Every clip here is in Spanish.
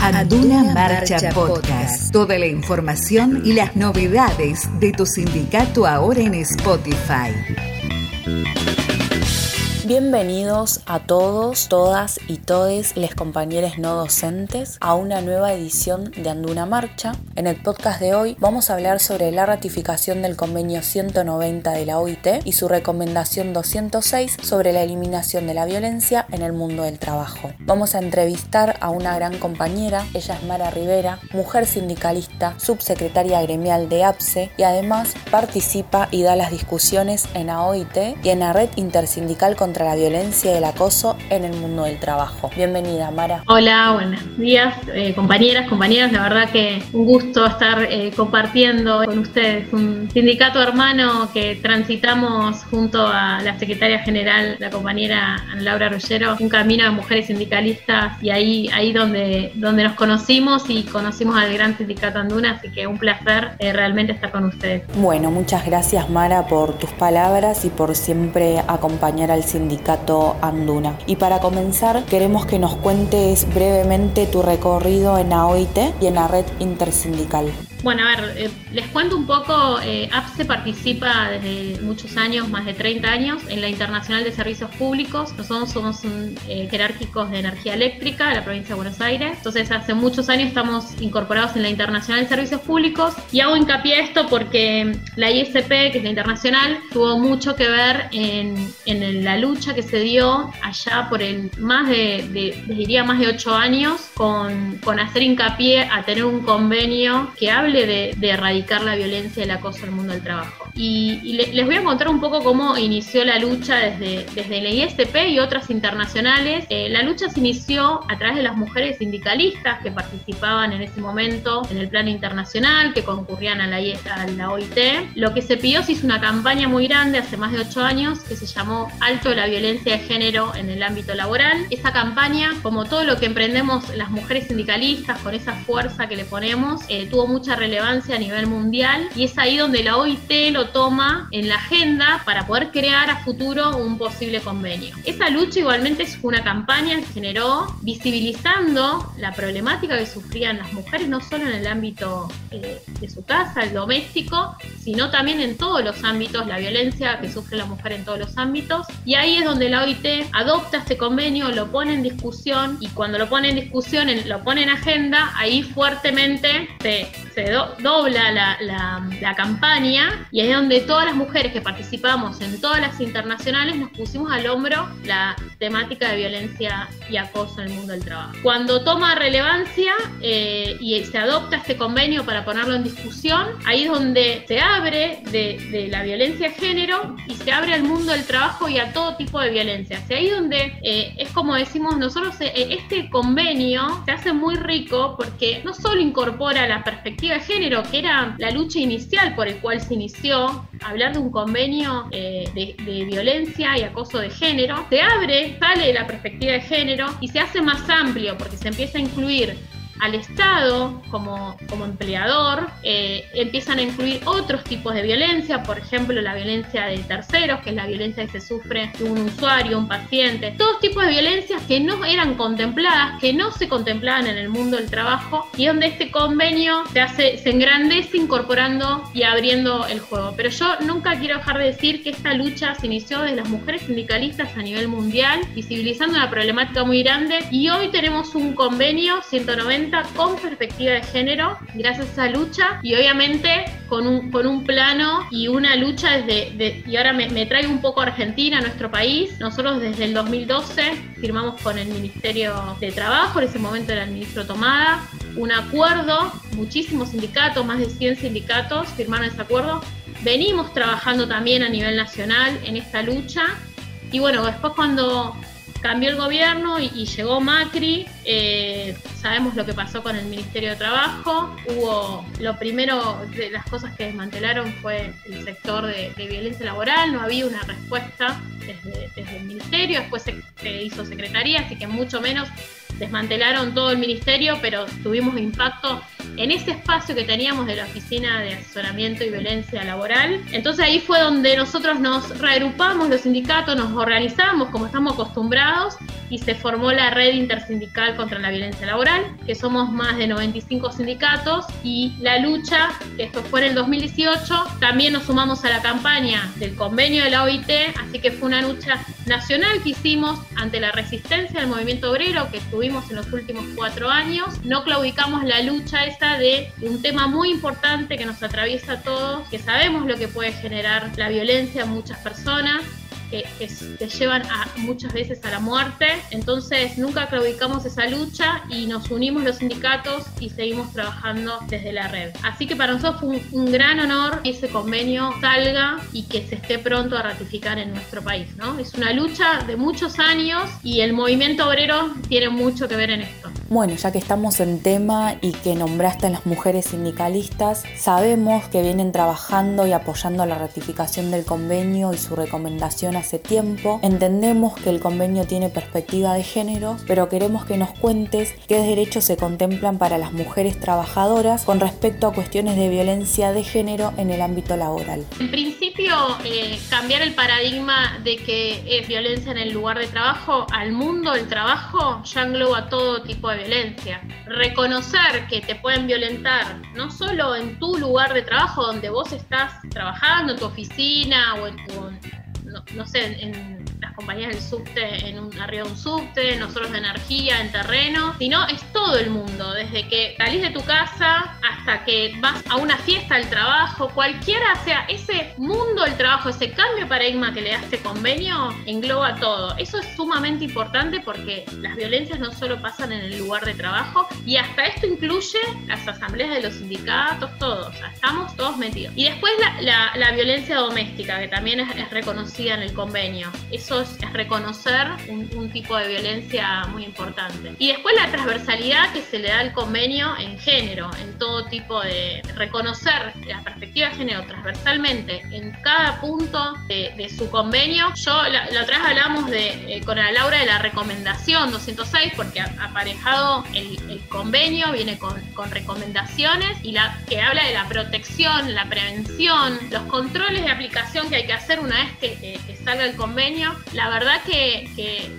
Anduna Marcha Podcast. Toda la información y las novedades de tu sindicato ahora en Spotify. Bienvenidos a todos, todas y todes les compañeros no docentes a una nueva edición de Anduna Marcha. En el podcast de hoy vamos a hablar sobre la ratificación del convenio 190 de la OIT y su recomendación 206 sobre la eliminación de la violencia en el mundo del trabajo. Vamos a entrevistar a una gran compañera, ella es Mara Rivera, mujer sindicalista, subsecretaria gremial de APSE y además participa y da las discusiones en AOIT y en la Red Intersindical contra la violencia y el acoso en el mundo del trabajo. Bienvenida, Mara. Hola, buenos días, eh, compañeras, compañeros. La verdad que un gusto estar eh, compartiendo con ustedes un sindicato hermano que transitamos junto a la secretaria general, la compañera Laura Rollero, un camino de mujeres sindicalistas y ahí, ahí donde, donde nos conocimos y conocimos al gran sindicato Anduna, así que un placer eh, realmente estar con ustedes. Bueno, muchas gracias Mara por tus palabras y por siempre acompañar al sindicato sindicato Anduna. Y para comenzar, queremos que nos cuentes brevemente tu recorrido en AOIT y en la red intersindical. Bueno, a ver, eh, les cuento un poco, eh, APSE participa desde muchos años, más de 30 años, en la Internacional de Servicios Públicos. Nosotros somos eh, jerárquicos de energía eléctrica de la provincia de Buenos Aires. Entonces, hace muchos años estamos incorporados en la Internacional de Servicios Públicos y hago hincapié a esto porque la ISP, que es la internacional, tuvo mucho que ver en, la lucha que se dio allá por más de, les diría, más de 8 años con hacer hincapié a tener un convenio que hable de, erradicar la violencia y el acoso en el mundo del trabajo. Y, les voy a contar un poco cómo inició la lucha desde, desde la ISP y otras internacionales. Eh, la lucha se inició a través de las mujeres sindicalistas que participaban en ese momento en el plano internacional, que concurrían a la, la OIT. Lo que se pidió se hizo una campaña muy grande hace más de ocho años que se llamó Alto la violencia de género en el ámbito laboral. Esa campaña, como todo lo que emprendemos las mujeres sindicalistas con esa fuerza que le ponemos, eh, tuvo mucha relevancia a nivel mundial y es ahí donde la OIT lo toma en la agenda para poder crear a futuro un posible convenio. Esa lucha igualmente es una campaña que generó visibilizando la problemática que sufrían las mujeres, no solo en el ámbito eh, de su casa, el doméstico, sino también en todos los ámbitos, la violencia que sufre la mujer en todos los ámbitos. Y ahí es donde la OIT adopta este convenio, lo pone en discusión y cuando lo pone en discusión, lo pone en agenda, ahí fuertemente se, se dobla la, campaña y es donde todas las mujeres que participamos en todas las internacionales nos pusimos al hombro la temática de violencia y acoso en el mundo del trabajo. Cuando toma relevancia eh, y se adopta este convenio para ponerlo en discusión, ahí es donde se abre de, la violencia de género y se abre al mundo del trabajo y a todo tipo de violencia. Es ahí donde eh, es como decimos nosotros, eh, este convenio se hace muy rico porque no solo incorpora la perspectiva de género, que era la lucha inicial por el cual se inició, hablar de un convenio eh, de, violencia y acoso de género, se abre, sale la perspectiva de género y se hace más amplio porque se empieza a incluir al Estado como, como empleador, eh, empiezan a incluir otros tipos de violencia, por ejemplo la violencia de terceros, que es la violencia que se sufre de un usuario, un paciente, todos tipos de violencias que no eran contempladas, que no se contemplaban en el mundo del trabajo y donde este convenio se, hace, se engrandece incorporando y abriendo el juego. Pero yo nunca quiero dejar de decir que esta lucha se inició desde las mujeres sindicalistas a nivel mundial, visibilizando una problemática muy grande y hoy tenemos un convenio 190 con perspectiva de género gracias a esa lucha y obviamente con un, con un plano y una lucha desde, y ahora me, me traigo un poco a Argentina, a nuestro país. Nosotros desde el 2012 firmamos con el Ministerio de Trabajo, en ese momento era el ministro Tomada, un acuerdo, muchísimos sindicatos, más de 100 sindicatos firmaron ese acuerdo. Venimos trabajando también a nivel nacional en esta lucha y bueno, después cuando cambió el gobierno y, llegó Macri. Eh, sabemos lo que pasó con el Ministerio de Trabajo. Hubo lo primero de las cosas que desmantelaron fue el sector de, violencia laboral. No había una respuesta desde, el Ministerio. Después se, hizo secretaría, así que mucho menos desmantelaron todo el ministerio, pero tuvimos impacto en ese espacio que teníamos de la Oficina de Asesoramiento y Violencia Laboral. Entonces ahí fue donde nosotros nos reagrupamos, los sindicatos, nos organizamos como estamos acostumbrados y se formó la Red Intersindical contra la Violencia Laboral, que somos más de 95 sindicatos y la lucha, que esto fue en el 2018, también nos sumamos a la campaña del convenio de la OIT, así que fue una lucha nacional que hicimos ante la resistencia del movimiento obrero que tuvimos en los últimos cuatro años. No claudicamos la lucha esta de un tema muy importante que nos atraviesa a todos, que sabemos lo que puede generar la violencia en muchas personas que, te llevan a, muchas veces a la muerte. Entonces nunca claudicamos esa lucha y nos unimos los sindicatos y seguimos trabajando desde la red. Así que para nosotros fue un, gran honor que ese convenio salga y que se esté pronto a ratificar en nuestro país. ¿no? Es una lucha de muchos años y el movimiento obrero tiene mucho que ver en esto. Bueno, ya que estamos en tema y que nombraste a las mujeres sindicalistas, sabemos que vienen trabajando y apoyando la ratificación del convenio y su recomendación hace tiempo. Entendemos que el convenio tiene perspectiva de género, pero queremos que nos cuentes qué derechos se contemplan para las mujeres trabajadoras con respecto a cuestiones de violencia de género en el ámbito laboral. En principio, eh, cambiar el paradigma de que es violencia en el lugar de trabajo al mundo del trabajo ya engloba todo tipo de violencia. Reconocer que te pueden violentar no solo en tu lugar de trabajo donde vos estás trabajando, en tu oficina o en tu, no, sé, en, las compañías del subte, en un, arriba de un subte, nosotros de energía, en terreno, sino es todo el mundo, desde que salís de tu casa hasta que vas a una fiesta al trabajo, cualquiera sea ese mundo del trabajo, ese cambio de paradigma que le da este convenio, engloba todo. Eso es sumamente importante porque las violencias no solo pasan en el lugar de trabajo y hasta esto incluye las asambleas de los sindicatos, todos, estamos todos metidos. Y después la, violencia doméstica, que también es reconocida en el convenio. Eso es, reconocer un, tipo de violencia muy importante. Y después la transversalidad que se le da al convenio en género, en todo tipo de reconocer la perspectiva de género transversalmente en cada punto de, su convenio. Yo la, otra vez hablamos de, eh, con la Laura de la recomendación 206 porque aparejado el, convenio viene con, recomendaciones y la que habla de la protección, la prevención, los controles de aplicación que hay que hacer una vez que, que salga el convenio la verdad que,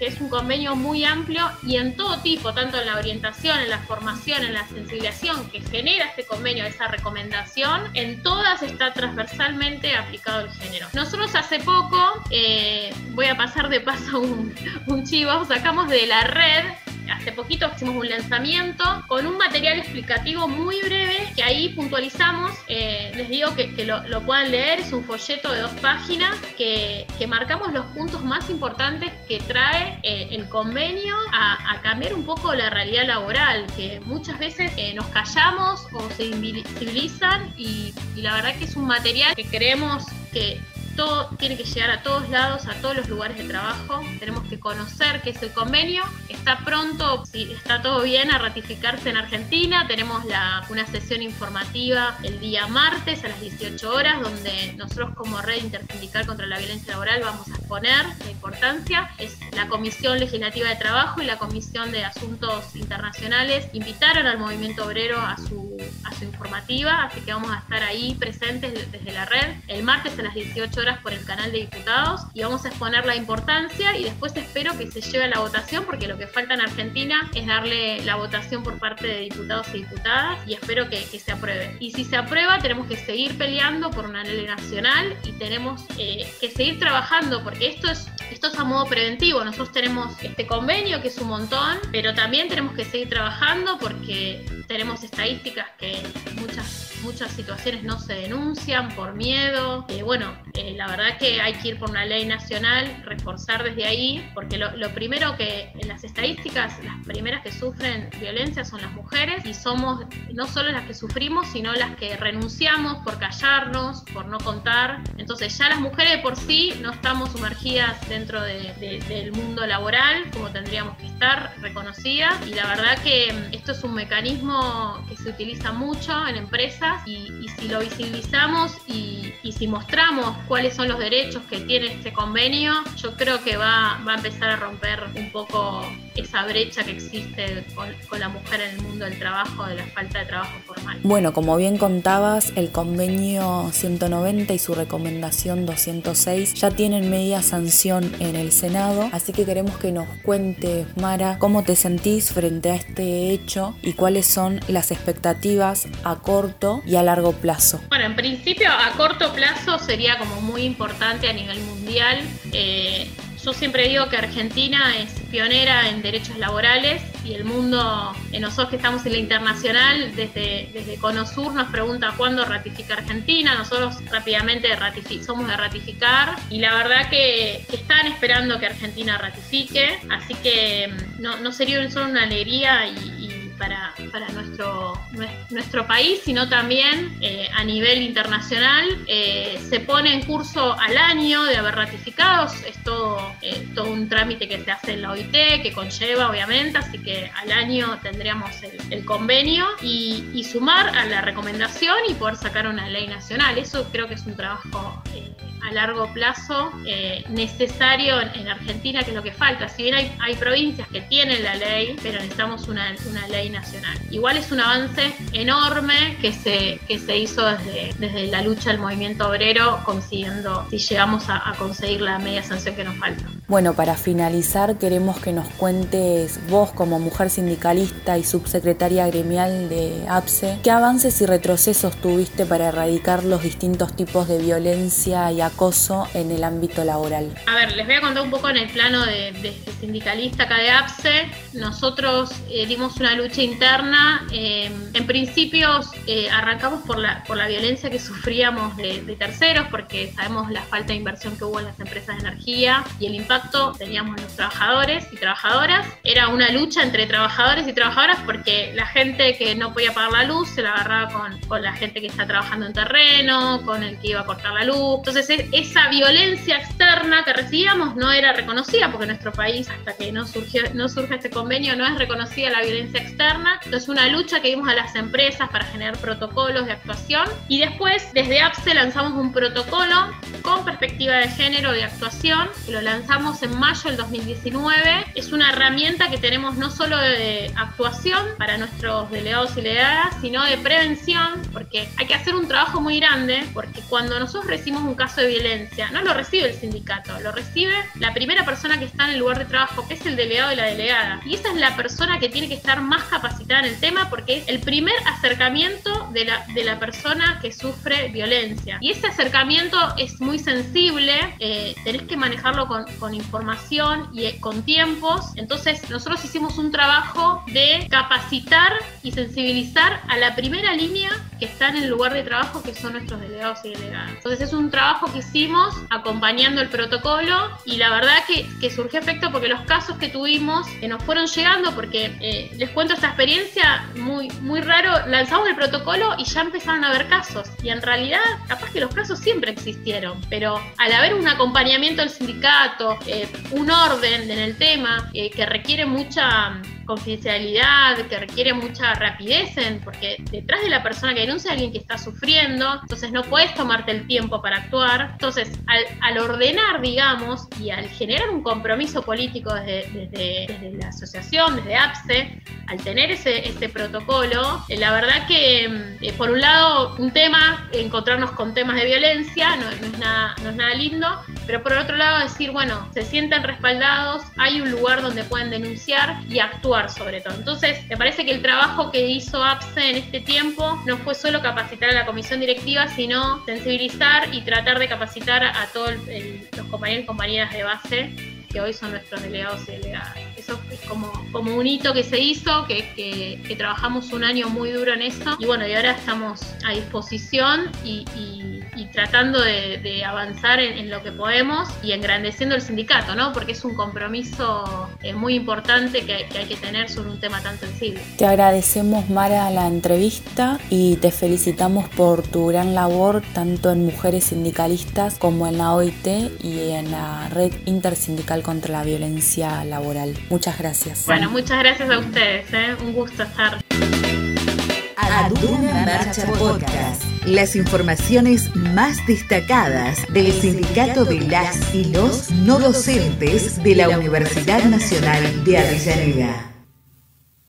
es un convenio muy amplio y en todo tipo, tanto en la orientación, en la formación, en la sensibilización que genera este convenio, esa recomendación, en todas está transversalmente aplicado el género. Nosotros hace poco, eh, voy a pasar de paso un, chivo, sacamos de la red hace poquito hicimos un lanzamiento con un material explicativo muy breve que ahí puntualizamos. Eh, les digo que, lo, puedan leer, es un folleto de dos páginas que, marcamos los puntos más importantes que trae eh, el convenio a, cambiar un poco la realidad laboral, que muchas veces eh, nos callamos o se invisibilizan y, y la verdad que es un material que creemos que todo tiene que llegar a todos lados, a todos los lugares de trabajo. Tenemos que conocer qué es el convenio. Está pronto, si está todo bien, a ratificarse en Argentina. Tenemos una sesión informativa el día martes a las 18 horas, donde nosotros como Red Intersindical contra la Violencia Laboral vamos a exponer la importancia. Es la Comisión Legislativa de Trabajo y la Comisión de Asuntos Internacionales invitaron al movimiento obrero a su, a su informativa, así que vamos a estar ahí presentes desde la red el martes a las 18 horas por el canal de diputados y vamos a exponer la importancia y después espero que se lleve a la votación porque lo que falta en Argentina es darle la votación por parte de diputados y diputadas y espero que, se apruebe. Y si se aprueba tenemos que seguir peleando por una ley nacional y tenemos eh, que seguir trabajando porque esto es, esto es a modo preventivo. Nosotros tenemos este convenio que es un montón, pero también tenemos que seguir trabajando porque tenemos estadísticas que muchas muchas situaciones no se denuncian por miedo. Eh, bueno, eh, la verdad que hay que ir por una ley nacional, reforzar desde ahí, porque lo, primero que en las estadísticas, las primeras que sufren violencia son las mujeres y somos no solo las que sufrimos, sino las que renunciamos por callarnos, por no contar. Entonces ya las mujeres de por sí no estamos sumergidas dentro del mundo laboral, como tendríamos que estar, reconocida. Y la verdad que mm, esto es un mecanismo que se utiliza mucho en empresas y, si lo visibilizamos y, si mostramos cuáles son los derechos que tiene este convenio, yo creo que va, va a empezar a romper un poco esa brecha que existe con, con la mujer en el mundo del trabajo, de la falta de trabajo formal. Bueno, como bien contabas, el convenio 190 y su recomendación 206 ya tienen media sanción en el Senado, así que queremos que nos cuentes, Mara, cómo te sentís frente a este hecho y cuáles son las expectativas a corto y a largo plazo. Bueno, en principio a corto plazo sería como muy importante a nivel mundial. Eh, yo siempre digo que Argentina es pionera en derechos laborales y el mundo, en nosotros que estamos en la internacional, desde, desde Conosur nos pregunta cuándo ratifica Argentina, nosotros rápidamente somos de ratificar y la verdad que, están esperando que Argentina ratifique, así que mm, no, no sería solo una alegría y para, para nuestro, nuestro país, sino también eh, a nivel internacional. Eh, se pone en curso al año de haber ratificados, es todo, eh, todo un trámite que se hace en la OIT, que conlleva obviamente, así que al año tendríamos el, convenio y, y, sumar a la recomendación y poder sacar una ley nacional. Eso creo que es un trabajo a largo plazo necesario en, Argentina, que es lo que falta. Si bien hay, hay provincias que tienen la ley, pero necesitamos una, una ley nacional. Igual es un avance enorme que se, que se hizo desde, desde la lucha del movimiento obrero, consiguiendo, si llegamos a, a conseguir la media sanción que nos falta. Bueno, para finalizar queremos que nos cuentes vos como mujer sindicalista y subsecretaria gremial de APSE, ¿qué avances y retrocesos tuviste para erradicar los distintos tipos de violencia y acoso en el ámbito laboral? A ver, les voy a contar un poco en el plano de, de sindicalista acá de APSE. Nosotros eh, dimos una lucha interna. Eh, en principio eh, arrancamos por la, por la violencia que sufríamos de, de terceros, porque sabemos la falta de inversión que hubo en las empresas de energía y el impacto teníamos los trabajadores y trabajadoras. Era una lucha entre trabajadores y trabajadoras porque la gente que no podía pagar la luz se la agarraba con, con la gente que está trabajando en terreno, con el que iba a cortar la luz. Entonces esa violencia externa que recibíamos no era reconocida porque en nuestro país, hasta que no, surgió, no surge este convenio, no es reconocida la violencia externa. Entonces una lucha que dimos a las empresas para generar protocolos de actuación y después desde APSE lanzamos un protocolo con perspectiva de género de actuación, lo lanzamos en mayo del 2019. Es una herramienta que tenemos no solo de actuación para nuestros delegados y delegadas, sino de prevención, porque hay que hacer un trabajo muy grande, porque cuando nosotros recibimos un caso de violencia, no lo recibe el sindicato, lo recibe la primera persona que está en el lugar de trabajo, que es el delegado y la delegada. Y esa es la persona que tiene que estar más capacitada en el tema porque es el primer acercamiento de la, de la persona que sufre violencia. Y ese acercamiento es muy sensible, eh, tenés que manejarlo con, con información y eh, con tiempos. Entonces nosotros hicimos un trabajo de capacitar y sensibilizar a la primera línea que está en el lugar de trabajo, que son nuestros delegados y delegadas. Entonces es un trabajo que hicimos acompañando el protocolo y la verdad que, que surgió efecto porque los casos que tuvimos que nos fueron llegando, porque eh, les cuento esta experiencia muy, muy raro, lanzamos el protocolo y ya empezaron a haber casos. Y en realidad, capaz que los casos siempre existieron, pero al haber un acompañamiento del sindicato, eh, un orden en el tema eh, que requiere mucha confidencialidad, que requiere mucha rapidez, en, porque detrás de la persona que denuncia hay alguien que está sufriendo, entonces no puedes tomarte el tiempo para actuar. Entonces, al, ordenar, digamos, y al generar un compromiso político desde, desde, la asociación, desde APSE, al tener ese, ese protocolo, eh, la verdad que, eh, por un lado, un tema, encontrarnos con temas de violencia, no, es nada, no es nada lindo, pero por otro lado, decir, bueno, se sienten respaldados, hay un lugar donde pueden denunciar y actuar sobre todo. Entonces, me parece que el trabajo que hizo APSE en este tiempo no fue solo capacitar a la comisión directiva, sino sensibilizar y tratar de capacitar a todos los compañeros y compañeras de base que hoy son nuestros delegados y delegadas. Eso es como, como un hito que se hizo, que, que, trabajamos un año muy duro en eso y bueno, y ahora estamos a disposición y tratando de, avanzar en, lo que podemos y engrandeciendo el sindicato, ¿no? Porque es un compromiso eh, muy importante que, que hay que tener sobre un tema tan sensible. Te agradecemos, Mara, la entrevista y te felicitamos por tu gran labor tanto en Mujeres Sindicalistas como en la OIT y en la Red Intersindical contra la Violencia Laboral. Muchas gracias. Bueno, muchas gracias a ustedes. ¿eh? Un gusto estar. Aduna Marcha Podcast. Las informaciones más destacadas del Sindicato de las y los no docentes de la Universidad Nacional de Avellaneda.